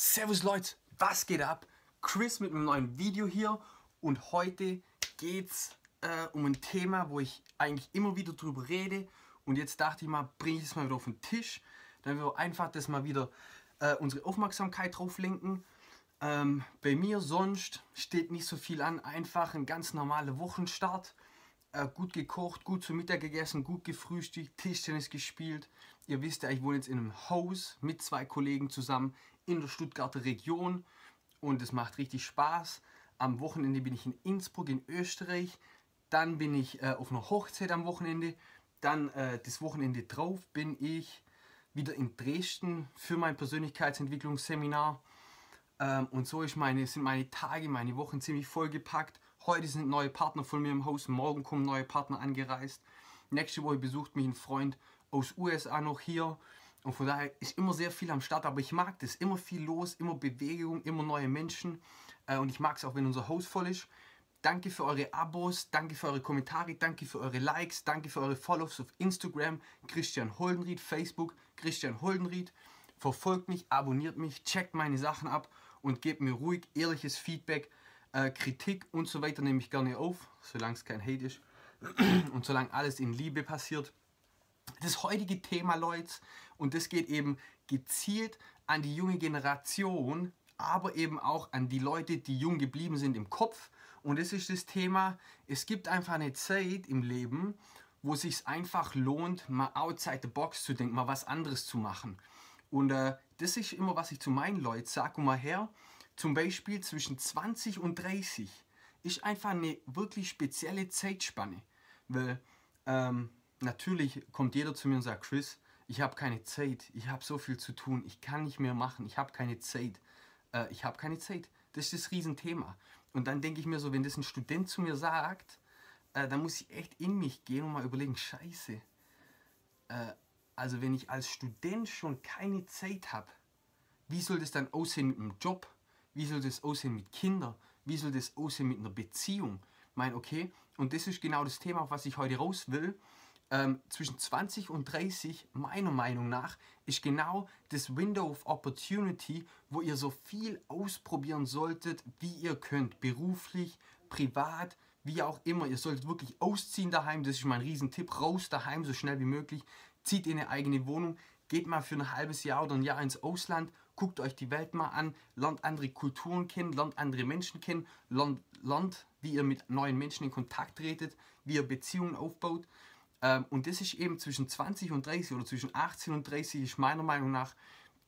Servus Leute, was geht ab? Chris mit einem neuen Video hier und heute geht's äh, um ein Thema, wo ich eigentlich immer wieder drüber rede und jetzt dachte ich mal, bringe ich es mal wieder auf den Tisch, dann wir einfach das mal wieder äh, unsere Aufmerksamkeit drauf lenken. Ähm, bei mir sonst steht nicht so viel an, einfach ein ganz normaler Wochenstart. Äh, gut gekocht, gut zu Mittag gegessen, gut gefrühstückt, Tischtennis gespielt. Ihr wisst ja, ich wohne jetzt in einem Haus mit zwei Kollegen zusammen in der Stuttgarter Region und es macht richtig Spaß. Am Wochenende bin ich in Innsbruck in Österreich, dann bin ich äh, auf einer Hochzeit am Wochenende, dann äh, das Wochenende drauf bin ich wieder in Dresden für mein Persönlichkeitsentwicklungsseminar ähm, und so ist meine, sind meine Tage, meine Wochen ziemlich vollgepackt. Heute sind neue Partner von mir im Haus, morgen kommen neue Partner angereist. Nächste Woche besucht mich ein Freund aus USA noch hier und von daher ist immer sehr viel am Start, aber ich mag das. Immer viel los, immer Bewegung, immer neue Menschen. Äh, und ich mag es auch, wenn unser Haus voll ist. Danke für eure Abos, danke für eure Kommentare, danke für eure Likes, danke für eure Follows auf Instagram, Christian Holdenried, Facebook, Christian Holdenried. Verfolgt mich, abonniert mich, checkt meine Sachen ab und gebt mir ruhig ehrliches Feedback, äh, Kritik und so weiter nehme ich gerne auf, solange es kein Hate ist und solange alles in Liebe passiert. Das heutige Thema, Leute, und das geht eben gezielt an die junge Generation, aber eben auch an die Leute, die jung geblieben sind im Kopf. Und das ist das Thema, es gibt einfach eine Zeit im Leben, wo es sich einfach lohnt, mal outside the box zu denken, mal was anderes zu machen. Und äh, das ist immer, was ich zu meinen Leuten sage. mal her, zum Beispiel zwischen 20 und 30 ist einfach eine wirklich spezielle Zeitspanne. Weil ähm, natürlich kommt jeder zu mir und sagt, Chris, ich habe keine Zeit, ich habe so viel zu tun, ich kann nicht mehr machen, ich habe keine Zeit. Äh, ich habe keine Zeit. Das ist das Riesenthema. Und dann denke ich mir so, wenn das ein Student zu mir sagt, äh, dann muss ich echt in mich gehen und mal überlegen, scheiße. Äh, also wenn ich als Student schon keine Zeit habe, wie soll das dann aussehen mit einem Job? Wie soll das aussehen mit Kindern? Wie soll das aussehen mit einer Beziehung? Ich meine, okay, und das ist genau das Thema, auf was ich heute raus will ähm, zwischen 20 und 30, meiner Meinung nach, ist genau das Window of Opportunity, wo ihr so viel ausprobieren solltet, wie ihr könnt. Beruflich, privat, wie auch immer. Ihr solltet wirklich ausziehen daheim. Das ist mein Riesentipp. Raus daheim, so schnell wie möglich. Zieht in eine eigene Wohnung. Geht mal für ein halbes Jahr oder ein Jahr ins Ausland. Guckt euch die Welt mal an. Lernt andere Kulturen kennen. Lernt andere Menschen kennen. Lernt, lernt wie ihr mit neuen Menschen in Kontakt tretet. Wie ihr Beziehungen aufbaut. Ähm, und das ist eben zwischen 20 und 30 oder zwischen 18 und 30 ist meiner Meinung nach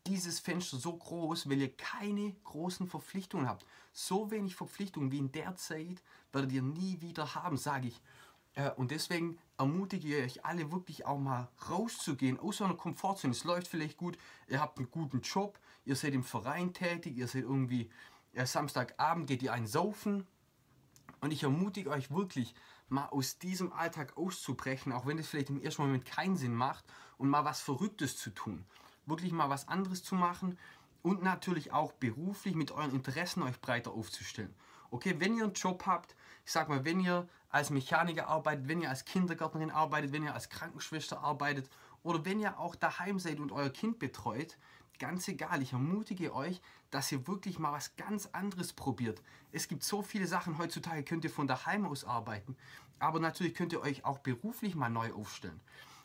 dieses Fenster so groß, weil ihr keine großen Verpflichtungen habt. So wenig Verpflichtungen wie in der Zeit werdet ihr nie wieder haben, sage ich. Äh, und deswegen ermutige ich euch alle wirklich auch mal rauszugehen aus eurer Komfortzone. Es läuft vielleicht gut, ihr habt einen guten Job, ihr seid im Verein tätig, ihr seid irgendwie äh, Samstagabend geht ihr einen saufen. Und ich ermutige euch wirklich, mal aus diesem Alltag auszubrechen, auch wenn es vielleicht im ersten Moment keinen Sinn macht und mal was Verrücktes zu tun. Wirklich mal was anderes zu machen und natürlich auch beruflich mit euren Interessen euch breiter aufzustellen. Okay, wenn ihr einen Job habt, ich sag mal, wenn ihr als Mechaniker arbeitet, wenn ihr als Kindergärtnerin arbeitet, wenn ihr als Krankenschwester arbeitet oder wenn ihr auch daheim seid und euer Kind betreut, ganz egal, ich ermutige euch, dass ihr wirklich mal was ganz anderes probiert. Es gibt so viele Sachen, heutzutage könnt ihr von daheim aus arbeiten, aber natürlich könnt ihr euch auch beruflich mal neu aufstellen.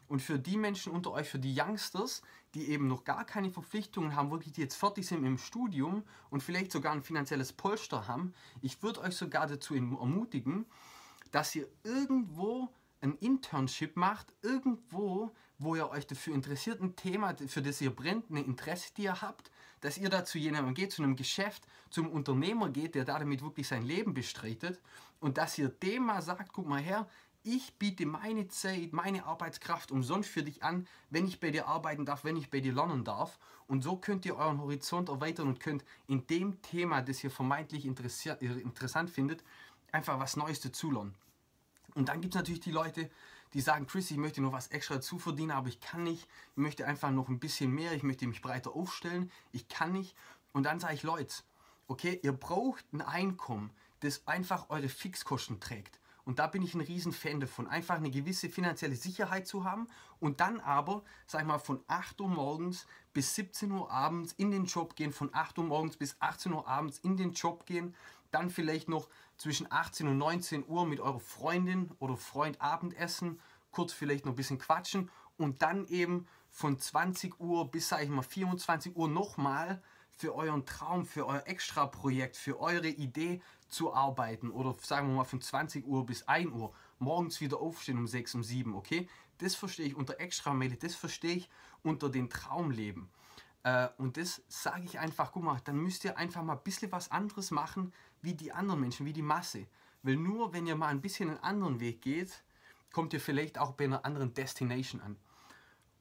Und für die Menschen unter euch, für die Youngsters, die eben noch gar keine Verpflichtungen haben, wirklich die jetzt fertig sind im Studium und vielleicht sogar ein finanzielles Polster haben, ich würde euch sogar dazu ermutigen, dass ihr irgendwo ein Internship macht, irgendwo, wo ihr euch dafür interessiert, ein Thema, für das ihr brennt, ein Interesse, die ihr habt, dass ihr da zu jemandem geht, zu einem Geschäft, zum Unternehmer geht, der damit wirklich sein Leben bestreitet und dass ihr dem mal sagt, guck mal her, ich biete meine Zeit, meine Arbeitskraft umsonst für dich an, wenn ich bei dir arbeiten darf, wenn ich bei dir lernen darf. Und so könnt ihr euren Horizont erweitern und könnt in dem Thema, das ihr vermeintlich interessant findet, einfach was Neues dazulernen. Und dann gibt es natürlich die Leute, die sagen, Chris, ich möchte noch was extra zuverdienen, aber ich kann nicht. Ich möchte einfach noch ein bisschen mehr, ich möchte mich breiter aufstellen, ich kann nicht. Und dann sage ich, Leute, okay, ihr braucht ein Einkommen, das einfach eure Fixkosten trägt. Und da bin ich ein riesen Fan davon, einfach eine gewisse finanzielle Sicherheit zu haben und dann aber, sag ich mal, von 8 Uhr morgens bis 17 Uhr abends in den Job gehen, von 8 Uhr morgens bis 18 Uhr abends in den Job gehen, dann vielleicht noch zwischen 18 und 19 Uhr mit eurer Freundin oder Freund Abendessen, kurz vielleicht noch ein bisschen quatschen und dann eben von 20 Uhr bis, sage ich mal, 24 Uhr nochmal für euren Traum, für euer Extra-Projekt, für eure Idee zu arbeiten oder sagen wir mal von 20 Uhr bis 1 Uhr, morgens wieder aufstehen um 6, um 7, okay? Das verstehe ich unter Extra-Meile, das verstehe ich unter den Traumleben. Äh, und das sage ich einfach, guck mal, dann müsst ihr einfach mal ein bisschen was anderes machen wie die anderen Menschen, wie die Masse. Weil nur wenn ihr mal ein bisschen einen anderen Weg geht, kommt ihr vielleicht auch bei einer anderen Destination an.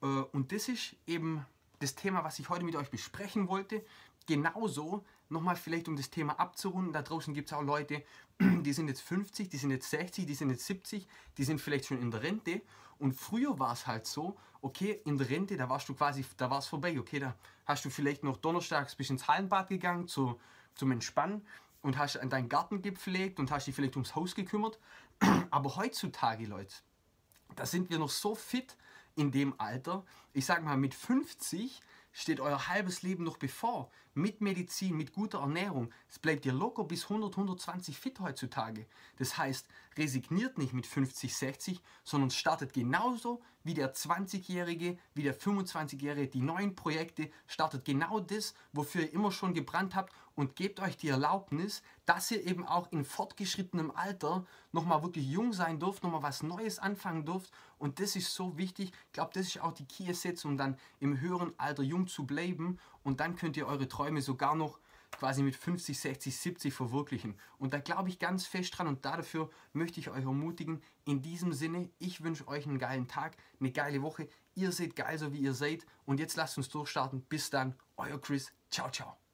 Äh, und das ist eben das Thema, was ich heute mit euch besprechen wollte. Genauso, nochmal vielleicht um das Thema abzurunden, da draußen gibt es auch Leute, die sind jetzt 50, die sind jetzt 60, die sind jetzt 70, die sind vielleicht schon in der Rente. Und früher war es halt so, okay, in der Rente, da warst du quasi, da war es vorbei, okay, da hast du vielleicht noch donnerstags bis ins Hallenbad gegangen zu, zum Entspannen und hast deinen Garten gepflegt und hast dich vielleicht ums Haus gekümmert. Aber heutzutage, Leute, da sind wir noch so fit, in dem Alter, ich sage mal mit 50 steht euer halbes Leben noch bevor. Mit Medizin, mit guter Ernährung. Es bleibt ihr locker bis 100, 120 fit heutzutage. Das heißt, resigniert nicht mit 50, 60, sondern startet genauso wie der 20-Jährige, wie der 25-Jährige die neuen Projekte, startet genau das, wofür ihr immer schon gebrannt habt und gebt euch die Erlaubnis, dass ihr eben auch in fortgeschrittenem Alter nochmal wirklich jung sein dürft, nochmal was Neues anfangen dürft und das ist so wichtig. Ich glaube, das ist auch die Key Essenz, um dann im höheren Alter jung zu bleiben und dann könnt ihr eure Träume sogar noch quasi mit 50, 60, 70 verwirklichen. Und da glaube ich ganz fest dran und dafür möchte ich euch ermutigen. In diesem Sinne, ich wünsche euch einen geilen Tag, eine geile Woche. Ihr seid geil, so wie ihr seid. Und jetzt lasst uns durchstarten. Bis dann, euer Chris. Ciao, ciao.